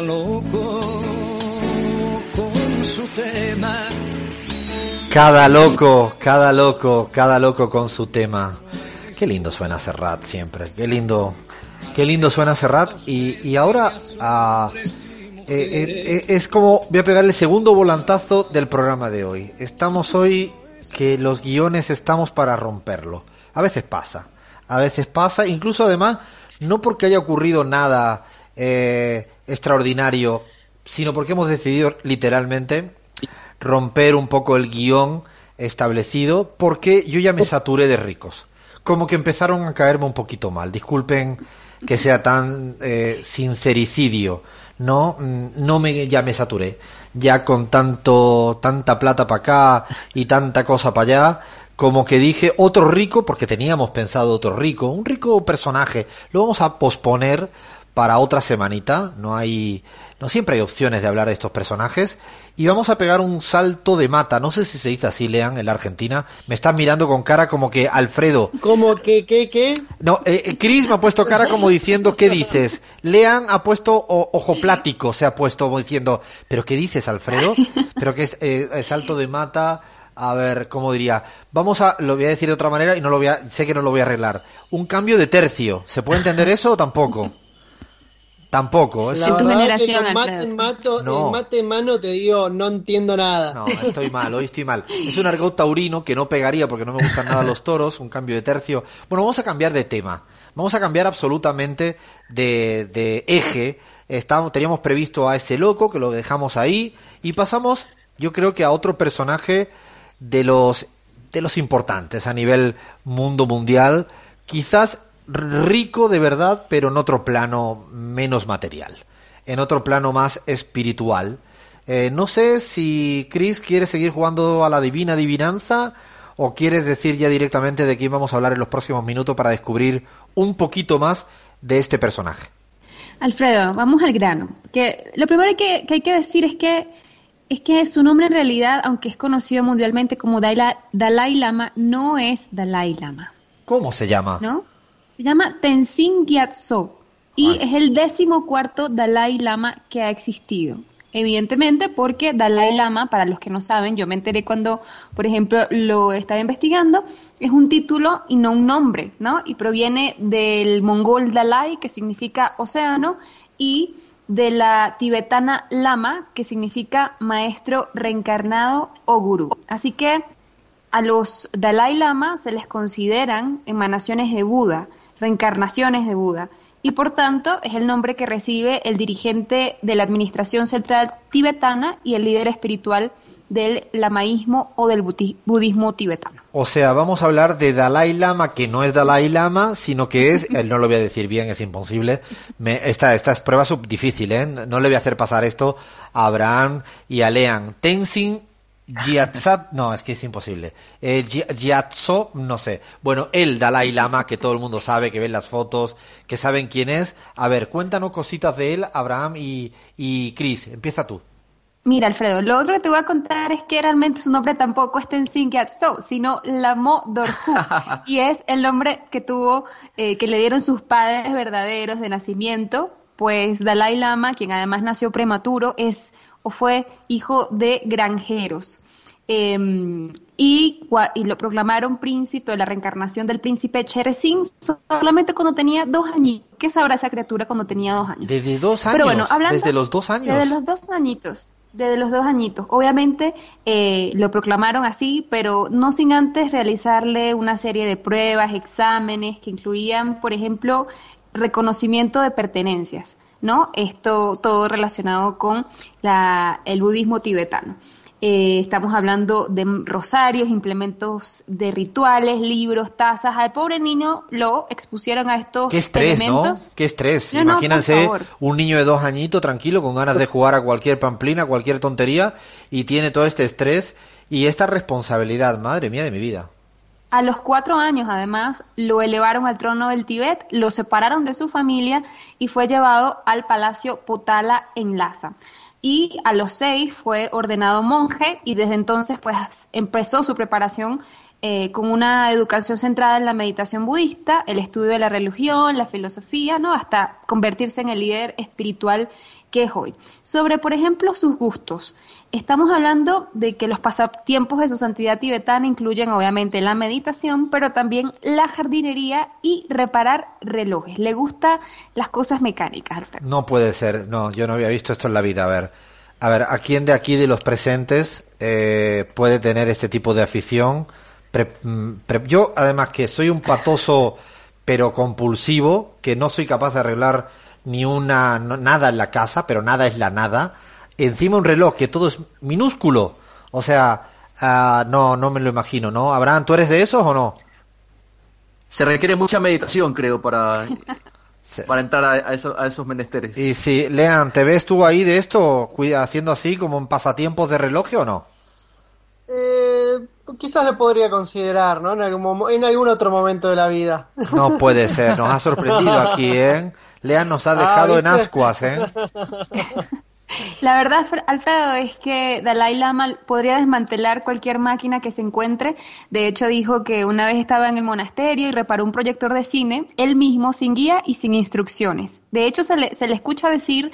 loco con su tema. Cada loco, cada loco, cada loco con su tema. Qué lindo suena Serrat siempre, qué lindo, qué lindo suena Serrat. Y, y ahora ah, eh, eh, eh, es como, voy a pegarle el segundo volantazo del programa de hoy. Estamos hoy que los guiones estamos para romperlo. A veces pasa, a veces pasa, incluso además, no porque haya ocurrido nada extraordinario, sino porque hemos decidido literalmente romper un poco el guion establecido, porque yo ya me saturé de ricos. Como que empezaron a caerme un poquito mal. Disculpen que sea tan eh, sincericidio, no, mm, no me ya me saturé. Ya con tanto tanta plata para acá y tanta cosa para allá, como que dije otro rico porque teníamos pensado otro rico, un rico personaje. Lo vamos a posponer para otra semanita. No hay, no siempre hay opciones de hablar de estos personajes. Y vamos a pegar un salto de mata. No sé si se dice así, Lean, en la Argentina. Me están mirando con cara como que Alfredo. ¿Cómo que, qué, qué? No, eh, eh, Chris me ha puesto cara como diciendo, ¿qué dices? Lean ha puesto o- ojo plático, se ha puesto como diciendo, ¿pero qué dices, Alfredo? Pero que es eh, salto de mata. A ver, ¿cómo diría? Vamos a, lo voy a decir de otra manera y no lo voy a, sé que no lo voy a arreglar. Un cambio de tercio. ¿Se puede entender eso o tampoco? Tampoco. es- La En tu verdad generación, que con mate, mato- No. en mate en mano te digo, no entiendo nada. No, estoy mal, hoy estoy mal. Es un argot taurino que no pegaría porque no me gustan nada los toros, un cambio de tercio. Bueno, vamos a cambiar de tema. Vamos a cambiar absolutamente de, de eje. Estábamos, teníamos previsto a ese loco, que lo dejamos ahí, y pasamos, yo creo que a otro personaje de los, de los importantes a nivel mundo mundial. Quizás rico de verdad, pero en otro plano menos material. En otro plano más espiritual. Eh, no sé si Chris quiere seguir jugando a la divina adivinanza o quieres decir ya directamente de quién vamos a hablar en los próximos minutos para descubrir un poquito más de este personaje. Alfredo, vamos al grano. Que lo primero que, que hay que decir es que es que su nombre en realidad, aunque es conocido mundialmente como Dalai, Dalai Lama, no es Dalai Lama, ¿Cómo se llama? ¿no? Se llama Tenzin Gyatso y es el décimo cuarto Dalai Lama que ha existido. Evidentemente porque Dalai Lama, para los que no saben, yo me enteré cuando, por ejemplo, lo estaba investigando, es un título y no un nombre, ¿no? Y proviene del mongol Dalai, que significa océano, y de la tibetana Lama, que significa maestro reencarnado o gurú. Así que a los Dalai Lama se les consideran emanaciones de Buda, reencarnaciones de Buda, y por tanto es el nombre que recibe el dirigente de la administración central tibetana y el líder espiritual del lamaísmo o del budismo tibetano. O sea, vamos a hablar de Dalai Lama, que no es Dalai Lama, sino que es, eh, no lo voy a decir bien, es imposible. Me, esta, esta es prueba difícil, ¿eh? No le voy a hacer pasar esto a Abraham y a Lean. Tenzin Gyatso, no, es que es imposible. Eh, Gyatso, no sé. Bueno, el Dalai Lama, que todo el mundo sabe, que ven las fotos, que saben quién es. A ver, cuéntanos cositas de él, Abraham y, y Chris. Empieza tú. Mira, Alfredo, lo otro que te voy a contar es que realmente su nombre tampoco es Tenzin Gyatso, sino Lamo Dorju, y es el nombre que tuvo, eh, que le dieron sus padres verdaderos de nacimiento, pues Dalai Lama, quien además nació prematuro, es o fue hijo de granjeros. Eh, y, lo proclamaron príncipe, la reencarnación del príncipe Cherezin, solamente cuando tenía dos años. ¿Qué sabrá esa criatura cuando tenía dos años? Desde dos años. Pero bueno, hablando- desde los dos años. Desde los dos añitos. Desde los dos añitos. Obviamente eh, lo proclamaron así, pero no sin antes realizarle una serie de pruebas, exámenes que incluían, por ejemplo, reconocimiento de pertenencias, ¿no? Esto todo relacionado con la, el budismo tibetano. Eh, estamos hablando de rosarios, implementos de rituales, libros, tazas. Al pobre niño lo expusieron a estos Qué estrés, ¿no? Qué estrés. No, Imagínense un niño de dos añitos tranquilo, con ganas de jugar a cualquier pamplina, cualquier tontería, y tiene todo este estrés y esta responsabilidad. Madre mía de mi vida. A los cuatro años, además, lo elevaron al trono del Tíbet, lo separaron de su familia y fue llevado al palacio Potala en Lhasa. Y a los seis fue ordenado monje y desde entonces pues empezó su preparación eh, con una educación centrada en la meditación budista, el estudio de la religión, la filosofía, ¿no? hasta convertirse en el líder espiritual que es hoy. Sobre, por ejemplo, sus gustos. Estamos hablando de que los pasatiempos de su santidad tibetana incluyen obviamente la meditación, pero también la jardinería y reparar relojes. Le gustan las cosas mecánicas, Alfredo. No puede ser, no, yo no había visto esto en la vida. A ver, a ver, ¿a quién de aquí de los presentes eh, puede tener este tipo de afición? Mm, yo, además, que soy un patoso pero compulsivo, que no soy capaz de arreglar ni una nada en la casa, pero nada es la nada. Encima un reloj que todo es minúsculo. O sea, ah, no, no me lo imagino, ¿no? Abraham, ¿tú eres de esos o no? Se requiere mucha meditación, creo, para, para entrar a, a, esos menesteres. Y si, Lean, ¿te ves tú ahí de esto, haciendo así como en pasatiempos de reloj o no? Quizás lo podría considerar, ¿no? En algún, en algún otro momento de la vida. No puede ser, nos ha sorprendido aquí, ¿eh? Lean nos ha dejado ah, en ascuas, ¿eh? La verdad, Alfredo, es que Dalai Lama podría desmantelar cualquier máquina que se encuentre. De hecho, dijo que una vez estaba en el monasterio y reparó un proyector de cine, él mismo, sin guía y sin instrucciones. De hecho, se le, se le escucha decir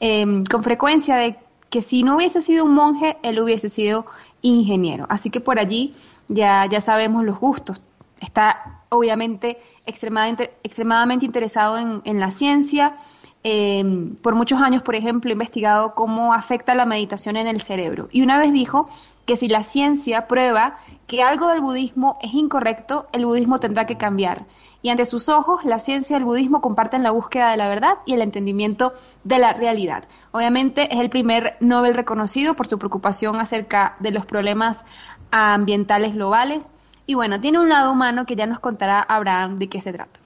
eh, con frecuencia de que si no hubiese sido un monje, él hubiese sido ingeniero. Así que por allí ya, ya sabemos los gustos. Está obviamente extremadamente, extremadamente interesado en, en la ciencia. Eh, por muchos años, por ejemplo, he investigado cómo afecta la meditación en el cerebro. Y una vez dijo que si la ciencia prueba que algo del budismo es incorrecto, el budismo tendrá que cambiar. Y ante sus ojos, la ciencia y el budismo comparten la búsqueda de la verdad y el entendimiento de la realidad. Obviamente es el primer Nobel reconocido por su preocupación acerca de los problemas ambientales globales. Y bueno, tiene un lado humano que ya nos contará Abraham de qué se trata.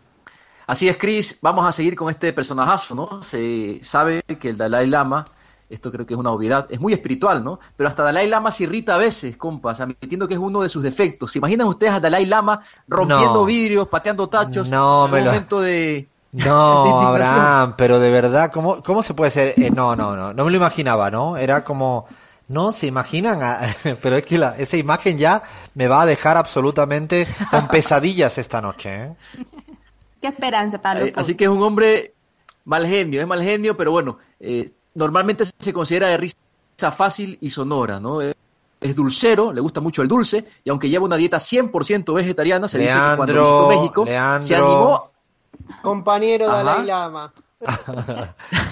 Así es, Chris, vamos a seguir con este personajazo, ¿no? Se sabe que el Dalai Lama, esto creo que es una obviedad, es muy espiritual, ¿no? Pero hasta Dalai Lama se irrita a veces, compas, admitiendo que es uno de sus defectos. ¿Se imaginan ustedes a Dalai Lama rompiendo vidrios, pateando tachos? No, en un momento de no, Abraham, pero de verdad, ¿cómo, cómo se puede ser? Eh, no, no, no, no me lo imaginaba, ¿no? Era como, no, se imaginan, pero es que la, esa imagen ya me va a dejar absolutamente con pesadillas esta noche, ¿eh? Qué esperanza, Pablo. Eh, así que es un hombre mal genio, es mal genio, pero bueno, eh, normalmente se considera de risa fácil y sonora, ¿no? Es, dulcero, le gusta mucho el dulce, y aunque lleva una dieta 100% vegetariana, se dice que cuando visitó México se animó Compañero Dalai Lama.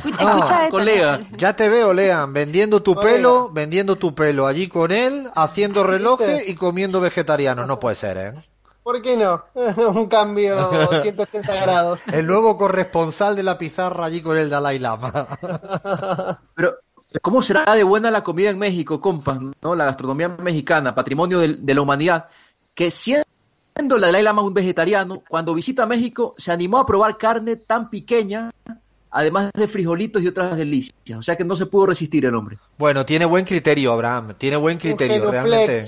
Escucha, colega. Ya te veo, Lean, vendiendo tu pelo, vendiendo tu pelo allí con él, haciendo relojes y comiendo vegetariano. No puede ser, ¿eh? ¿Por qué no? Un cambio 180 grados. El nuevo corresponsal de la pizarra allí con el Dalai Lama. Pero, ¿cómo será de buena la comida en México, compas? ¿no? La gastronomía mexicana, patrimonio de, de la humanidad, que siempre Siendo la Dalai Lama un vegetariano, cuando visita México se animó a probar carne tan pequeña además de frijolitos y otras delicias. O sea que no se pudo resistir el hombre. Bueno, tiene buen criterio, Abraham. Tiene buen criterio, realmente.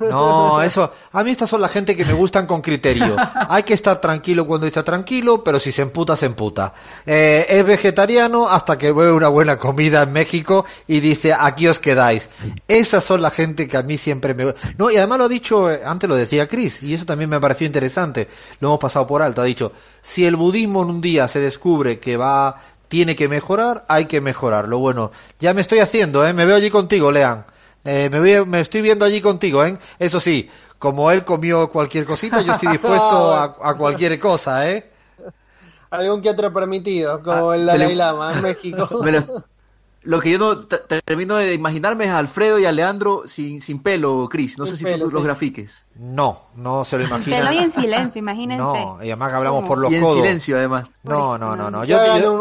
No, eso. A mí estas son la gente que me gustan con criterio. Hay que estar tranquilo cuando está tranquilo, pero si se emputa, se emputa. Eh, es vegetariano hasta que ve una buena comida en México y dice, aquí os quedáis. Esas son la gente que a mí siempre me... No, y además lo ha dicho, eh, antes lo decía Chris, y eso también me pareció interesante. Lo hemos pasado por alto. Ha dicho, si el budismo en un día se descubre que va, tiene que mejorar, hay que mejorarlo. Bueno, ya me estoy haciendo, ¿eh? Me veo allí contigo, Lean. Eh, me, me estoy viendo allí contigo, ¿eh? Eso sí, como él comió cualquier cosita, yo estoy dispuesto a, cualquier cosa, ¿eh? Algún que otro permitido, como ah, el Dalai Lama en México. Lo que yo no termino de imaginarme es a Alfredo y a Leandro sin, sin pelo, Cris. No sé si tú los grafiques. No, no se lo imagina. Pelo y en silencio, imagínense. No, y además que hablamos por los y en codos. silencio, además. No, no, no. no. Yo,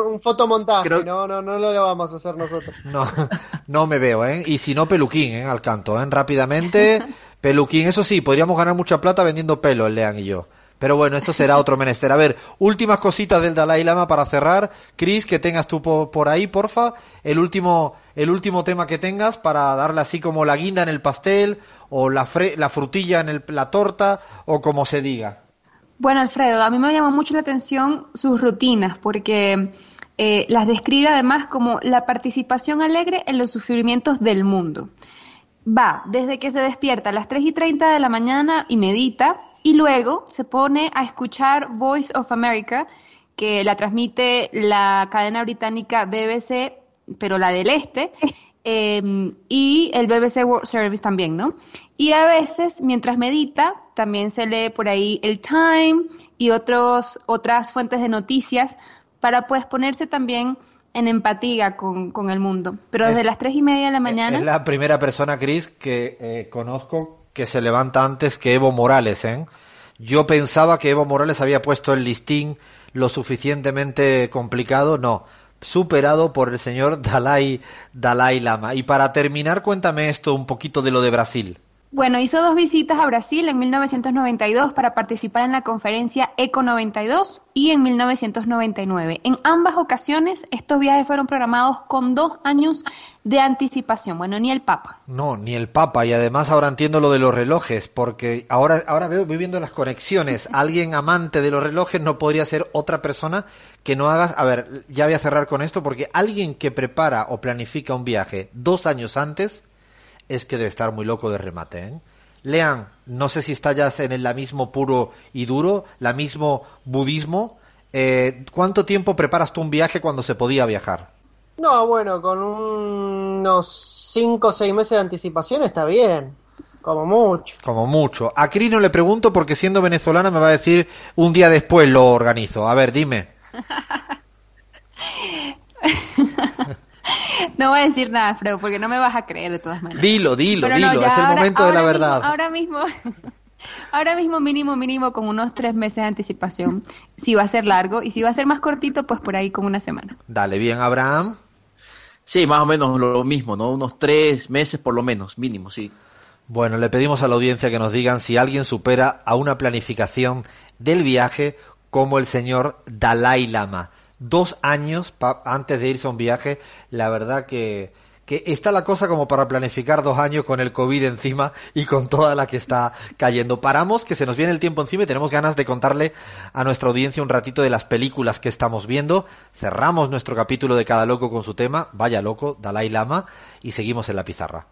un, fotomontaje, no, no, no lo vamos a hacer nosotros. No, no me veo, ¿eh? Y si no, peluquín, ¿eh? Al canto, ¿eh? Rápidamente, peluquín. Eso sí, podríamos ganar mucha plata vendiendo pelo, el Lean y yo. Pero bueno, esto será otro menester. A ver, últimas cositas del Dalai Lama para cerrar. Chris, que tengas tú por, ahí, porfa. El último, el último tema que tengas para darle así como la guinda en el pastel o la, la frutilla en el, la torta o como se diga. Bueno, Alfredo, a mí me llamó mucho la atención sus rutinas porque eh, las describe además como la participación alegre en los sufrimientos del mundo. va desde que se despierta a las 3 y 30 de la mañana y medita, y luego se pone a escuchar Voice of America, que la transmite la cadena británica BBC, pero la del este, eh, y el BBC World Service también, ¿no? Y a veces, mientras medita, también se lee por ahí el Time y otros, otras fuentes de noticias para pues ponerse también en empatía con, con el mundo. Pero desde Es- las tres y media de la mañana... Es la primera persona, Chris, que eh, conozco que se levanta antes que Evo Morales, ¿eh? Yo pensaba que Evo Morales había puesto el listín lo suficientemente complicado, no, superado por el señor Dalai, Dalai Lama. Y para terminar, cuéntame esto un poquito de lo de Brasil. Bueno, hizo dos visitas a Brasil en 1992 para participar en la conferencia ECO 92 y en 1999. En ambas ocasiones, estos viajes fueron programados con dos años de anticipación. Bueno, ni el Papa. No, ni el Papa, y además ahora entiendo lo de los relojes, porque ahora, ahora veo, voy viendo las conexiones. Alguien amante de los relojes no podría ser otra persona que no hagas. A ver, ya voy a cerrar con esto, porque alguien que prepara o planifica un viaje dos años antes es que debe estar muy loco de remate. ¿eh? Lean, no sé si está ya en el la mismo puro y duro, la mismo budismo. Eh, ¿Cuánto tiempo preparas tú un viaje cuando se podía viajar? No, bueno, con unos 5 o 6 meses de anticipación está bien. Como mucho. Como mucho. A Cris no le pregunto porque siendo venezolana me va a decir un día después lo organizo. A ver, dime. No voy a decir nada, Fredo, porque no me vas a creer de todas maneras. Dilo, dilo, Pero no, dilo. ya es el ahora- momento de la verdad. ahora mismo, ahora mismo mínimo, mínimo con unos tres meses de anticipación. Si va a ser largo y si va a ser más cortito, pues por ahí como una semana. Dale, bien, Abraham. Sí, más o menos lo mismo, ¿no? Unos tres meses por lo menos, mínimo, sí. Bueno, le pedimos a la audiencia que nos digan si alguien supera a una planificación del viaje como el señor Dalai Lama. Dos años antes de irse a un viaje, la verdad que, que está la cosa como para planificar dos años con el COVID encima y con toda la que está cayendo. Paramos, que se nos viene el tiempo encima y tenemos ganas de contarle a nuestra audiencia un ratito de las películas que estamos viendo. Cerramos nuestro capítulo de Cada Loco con su tema, Vaya Loco, Dalai Lama, y seguimos en la pizarra.